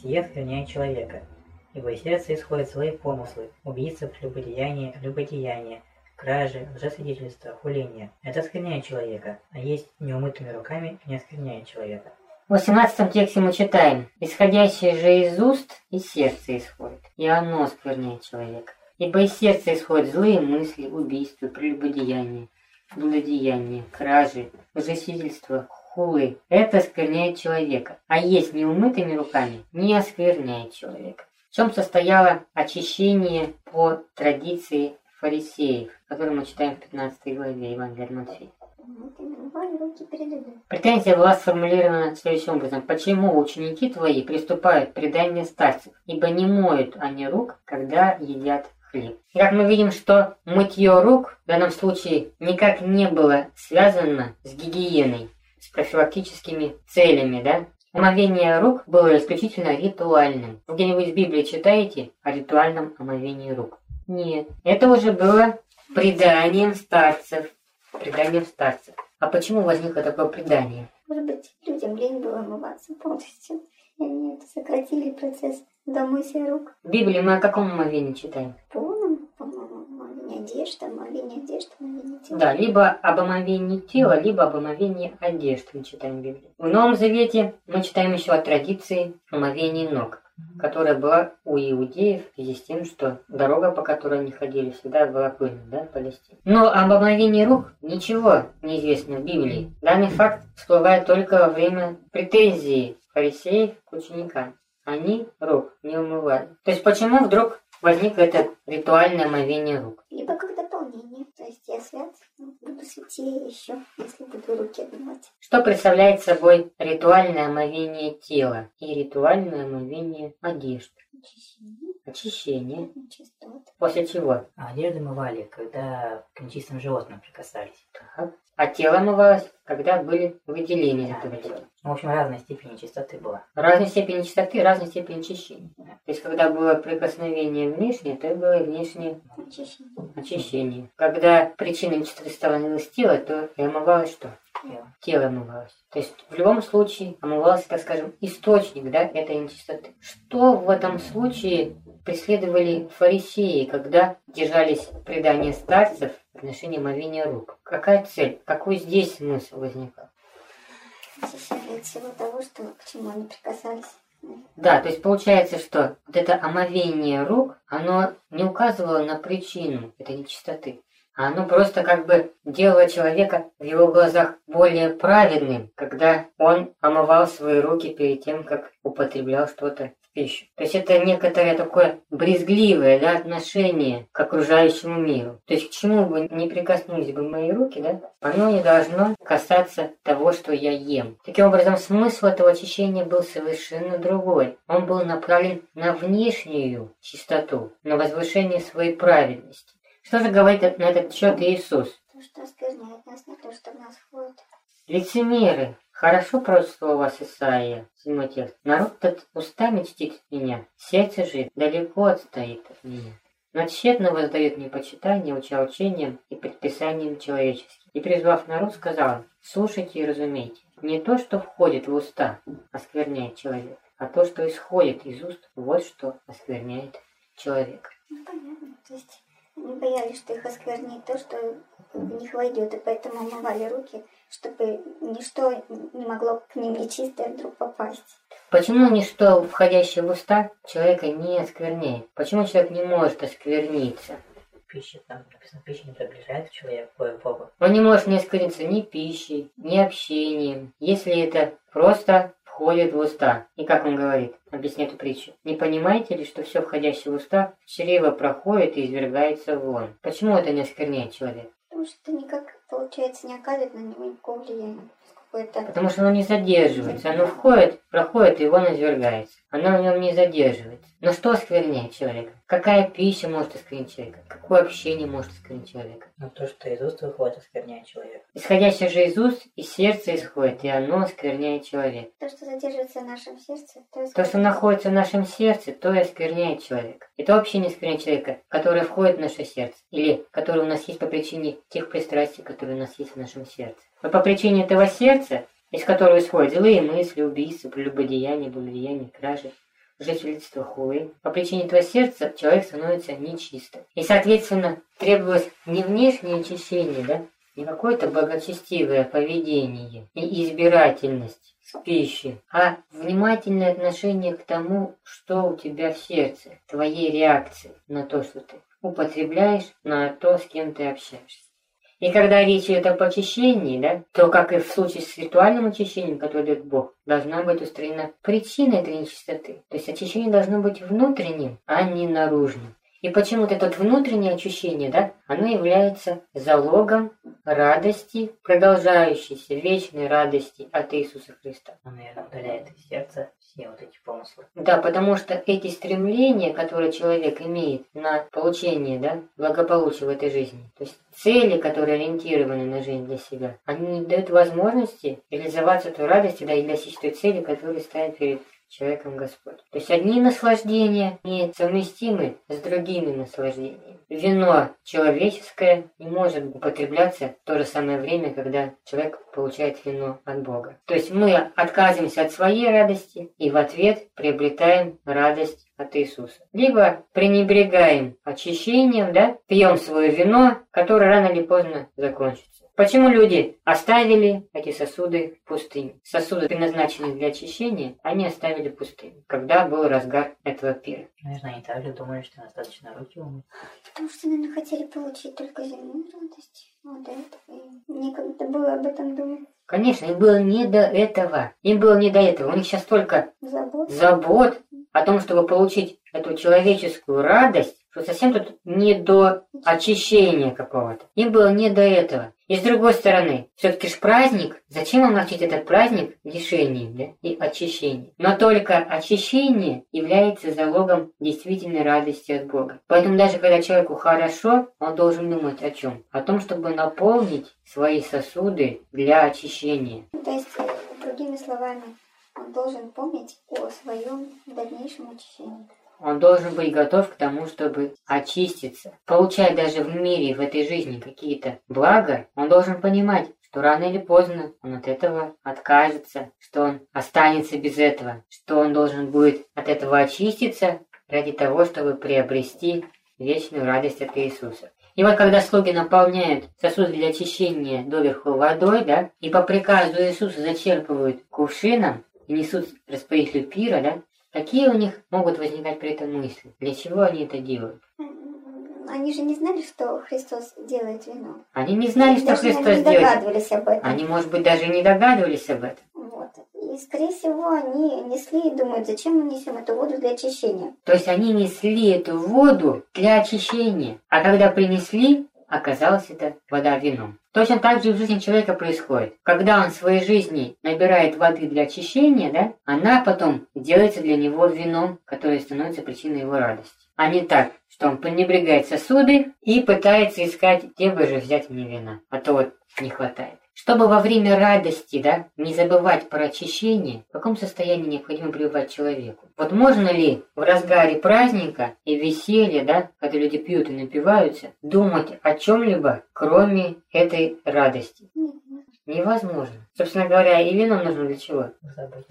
сие оскверняет человека. Ибо из сердца исходят злые помыслы, убийства, любодеяние, любодеяние, кражи, лжесвидетельство, хуление. Это оскверняет человека, а есть неумытыми руками не оскверняет человека. В 18 тексте мы читаем, «Исходящее же из уст, из сердца исходит, и оно оскверняет человека. Ибо из сердца исходят злые мысли, убийства, прелюбодеяние, блудодеяние, кражи, лжесвидетельство, хулы. Это оскверняет человека, а есть неумытыми руками не оскверняет человека. В чем состояло очищение по традиции фарисеев, который мы читаем в 15 главе Евангелия от Матфея. Претензия была сформулирована следующим образом. Почему ученики твои приступают к преданию старцев, ибо не моют они рук, когда едят хлеб. И как мы видим, что мытье рук в данном случае никак не было связано с гигиеной, с профилактическими целями, да? Омовение рук было исключительно ритуальным. Вы где-нибудь в Библии читаете о ритуальном омовении рук? Нет. Это уже было преданием старцев. Преданием старцев. А почему возникло такое предание? Может быть, людям лень было омываться полностью. И они сократили процесс домытия рук. В Библии мы о каком омовении читаем? По-моему, омовение одежды, омовение одежды, омовение тела. Да, либо об омовении тела, либо об омовении одежды мы читаем в Библии. В Новом Завете мы читаем еще о традиции омовения ног. которая была у иудеев в связи с тем, что дорога, по которой они ходили, всегда была пыльной, да, в Палестине. Но об омовении рук ничего не известно в Библии. Данный факт всплывает только во время претензий фарисеев к ученикам. Они рук не умывали. То есть почему вдруг возникло это ритуальное омовение рук? Либо как дополнение. То есть я свят, буду святее еще, если буду руки обнимать. Что представляет собой ритуальное омовение тела и ритуальное омовение одежды? Очищение, Очищение. чистот. После чего? А одежды мывали, когда к нечистым животным прикасались. Так. А тело омывалось, когда были выделения из этого тела. В общем, разной степени чистоты была. Разной степени чистоты, разной степени очищения. То есть, когда было прикосновение внешнее, то было внешнее Очищение. очищение. Когда причиной нечистоты становилось тело, то и омывалось что? Тело. Тело омывалось. То есть, в любом случае, омывался, так скажем, источник, да, этой нечистоты. Что в этом случае преследовали фарисеи, когда держались предания старцев в отношении омовения рук? Какая цель? Какой здесь смысл возникал? Очищали от всего того, что, к чему они прикасались. Да, то есть получается, что вот это омовение рук, оно не указывало на причину этой нечистоты. А оно просто как бы делало человека в его глазах более праведным, когда он омывал свои руки перед тем, как употреблял что-то в пищу. То есть это некоторое такое брезгливое да, отношение к окружающему миру. То есть к чему бы не прикоснулись бы мои руки, да, оно не должно касаться того, что я ем. Таким образом, смысл этого очищения был совершенно другой. Он был направлен на внешнюю чистоту, на возвышение своей праведности. Что же говорит на этот счет Иисус? То, что оскверняет нас, не то, что в нас входит. Лицемеры, хорошо прочувствовал вас Исаия, седьмой текст. Народ тот устами чтит меня, сердце же далеко отстоит от меня. Но тщетно воздает мне почитание, учением и предписанием человеческим. И призвав народ, сказал слушайте и разумейте, не то, что входит в уста, оскверняет человек, а то, что исходит из уст, вот что оскверняет человека. Ну, понятно. То есть они боялись, что их осквернит то, что в них войдет, и поэтому омывали руки, чтобы ничто не могло к ним нечистое вдруг попасть. Почему ничто, входящее в уста, человека не оскверняет? Почему человек не может оскверниться? Пища, там написано, пища не приближает человека к Богу. Он не может не оскверниться ни пищей, ни общением, если это просто входит в уста. И как он говорит, объясняет эту притчу. Не понимаете ли, что все входящее в уста, в чрево проходит и извергается вон? Почему это не оскверняет человека? Потому что это никак, получается, не оказывает на него никакого влияния. Потому что оно не задерживается. Оно входит, проходит и вон извергается. Оно в нем не задерживается. Но что оскверняет человека? Какая пища может осквернить человека? Какое общение может осквернить человека? Но то, что из уст выходит, оскверняет человека. Исходящее же из уст, из сердца исходит, и оно оскверняет человека. то, что задерживается в нашем сердце, то, То, что находится в нашем сердце, то и оскверняет человека. И то вообще не оскверняет человека, которое входит в наше сердце, или которое у нас есть по причине тех пристрастий, которые у нас есть в нашем сердце. Но по причине этого сердца, из которого исходят злые мысли, убийства, прелюбодеяния, благодеяния, кражи, лжесвидетельства, хулы, по причине этого сердца человек становится нечистым. И, соответственно, требовалось не внешнее очищение, да, не какое-то благочестивое поведение и избирательность с пищей, а внимательное отношение к тому, что у тебя в сердце, твоей реакции на то, что ты употребляешь, на то, с кем ты общаешься. И когда речь идет об очищении, да, то, как и в случае с ритуальным очищением, которое дает Бог, должна быть устроена причина этой нечистоты. То есть очищение должно быть внутренним, а не наружным. И почему-то это внутреннее очищение, да, оно является залогом радости, продолжающейся вечной радости от Иисуса Христа. Он, наверное, удаляет из сердца все вот эти помыслы. Да, потому что эти стремления, которые человек имеет на получение да, благополучия в этой жизни, то есть цели, которые ориентированы на жизнь для себя, они не дают возможности реализоваться той радости, да, и достичь той цели, которую ставит перед человеком Господь. То есть одни наслаждения не совместимы с другими наслаждениями. Вино человеческое не может употребляться в то же самое время, когда человек получает вино от Бога. То есть мы отказываемся от своей радости и в ответ приобретаем радость от Иисуса. Либо пренебрегаем очищением, да, пьем свое вино, которое рано или поздно закончится. Почему люди оставили эти сосуды в пустыне? Сосуды, предназначенные для очищения, они оставили в пустыне, когда был разгар этого пира. Наверное, они также думали, что достаточно руки умыть. Потому что, наверное, хотели получить только земную радость. Вот до этого им некогда было об этом думать. Конечно, им было не до этого. Им было не до этого. У них сейчас только Забот. забот о том, чтобы получить эту человеческую радость, что совсем тут не до очищения какого-то. Им было не до этого. И с другой стороны, все-таки ж праздник, зачем омрачить этот праздник лишением да, и очищением? Но только очищение является залогом действительной радости от Бога. Поэтому даже когда человеку хорошо, он должен думать о чем? О том, чтобы наполнить свои сосуды для очищения. То есть, другими словами, он должен помнить о своем дальнейшем очищении. Он должен быть готов к тому, чтобы очиститься. Получая даже в мире, в этой жизни какие-то блага, он должен понимать, что рано или поздно он от этого откажется, что он останется без этого, что он должен будет от этого очиститься ради того, чтобы приобрести вечную радость от Иисуса. И вот когда слуги наполняют сосуд для очищения доверху водой, да, и по приказу Иисуса зачерпывают кувшином и несут распорядителю пира, да, какие у них могут возникать при этом мысли? Для чего они это делают? Они же не знали, что Христос делает вино. Они не знали, что Даже Христос не делает. догадывались об этом. Они, может быть, даже не догадывались об этом. Вот. И, скорее всего, они несли и думают, зачем мы несем эту воду для очищения. То есть они несли эту воду для очищения. А когда принесли, оказалось это вода вином. Точно так же в жизни человека происходит. Когда он в своей жизни набирает воды для очищения, да, она потом делается для него вином, которое становится причиной его радости. А не так, что он пренебрегает сосуды и пытается искать, где бы же взять мне вина. А то вот не хватает. Чтобы во время радости, да, не забывать про очищение, в каком состоянии необходимо пребывать человеку? Вот можно ли в разгаре праздника и веселья, да, когда люди пьют и напиваются, думать о чем-либо, кроме этой радости? Невозможно. Собственно говоря, и вино нужно для чего? Забыть.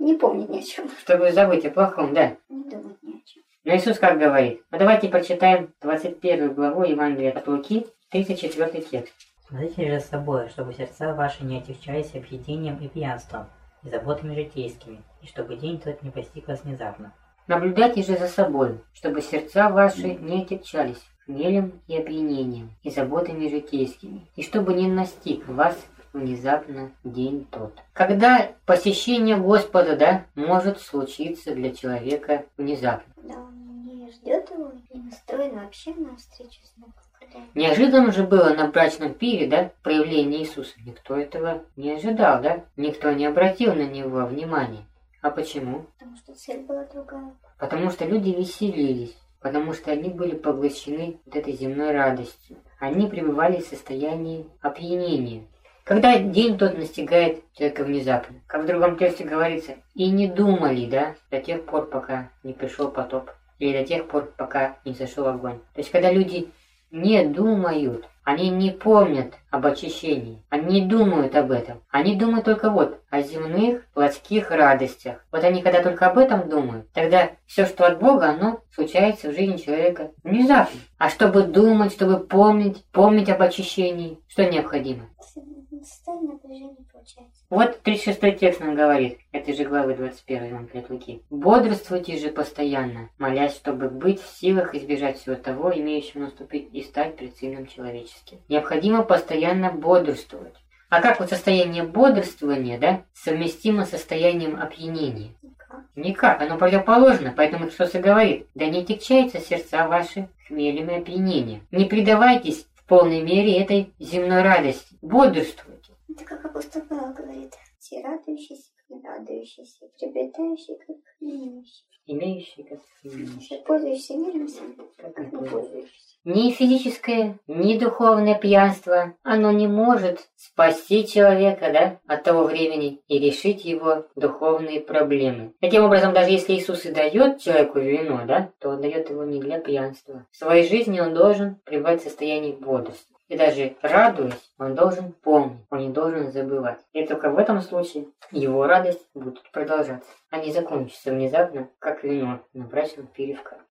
Не помнить ни о чем. Чтобы забыть о плохом, да. Не думать ни о чем. Но Иисус как говорит? Ну давайте прочитаем 21 главу Евангелия от Луки, 34 текст. Смотрите же за собой, чтобы сердца ваши не отягчались объедением и пьянством, и заботами житейскими, и чтобы день тот не постиг вас внезапно. Наблюдайте же за собой, чтобы сердца ваши не отягчались хмелем и опьянением, и заботами житейскими, и чтобы не настиг вас внезапно день тот. Когда посещение Господа, да, может случиться для человека внезапно. Да, он не ждет его, не настроен вообще на встречу с Богом. Неожиданно же было на брачном пире, да, проявление Иисуса. Никто этого не ожидал, да? Никто не обратил на него внимания. А почему? Потому что цель была другая. Потому что люди веселились, потому что они были поглощены вот этой земной радостью. Они пребывали в состоянии опьянения. Когда день тот настигает человека внезапно, как в другом тексте говорится, и не думали, да, до тех пор, пока не пришел потоп, или до тех пор, пока не зашел огонь. То есть, когда люди не думают, они не помнят об очищении, они не думают об этом. Они думают только вот о земных плотских радостях. Вот они когда только об этом думают, тогда все, что от Бога, оно случается в жизни человека внезапно. А чтобы думать, чтобы помнить, помнить об очищении, что необходимо? Состояние напряжения получается. Вот 36 текст нам говорит, этой же главы 21 Евангелия от Луки. «Бодрствуйте же постоянно, молясь, чтобы быть в силах избежать всего того, имеющего наступить и стать Сыном Человеческим». Необходимо постоянно бодрствовать. А как вот состояние бодрствования, да, совместимо с состоянием опьянения? Никак. Никак, оно противоположно, поэтому Христос и говорит, да не тягчаются сердца ваши хмелем и опьянением. Не предавайтесь полной мере этой земной радости, бодрствуйте. Это как апостол Павел говорит. Все радующиеся, радующиеся, приобретающие, как не имеющие. Как. Все пользующиеся миром всем, Как как не пользующиеся. Ни физическое, ни духовное пьянство, оно не может спасти человека, да, от того времени и решить его духовные проблемы. Таким образом, даже если Иисус и дает человеку вино, да, то он дает его не для пьянства. В своей жизни он должен пребывать в состоянии бодрства. И даже радуясь, он должен помнить, он не должен забывать. И только в этом случае его радость будет продолжаться, а не закончится внезапно, как вино на брачном пиревка.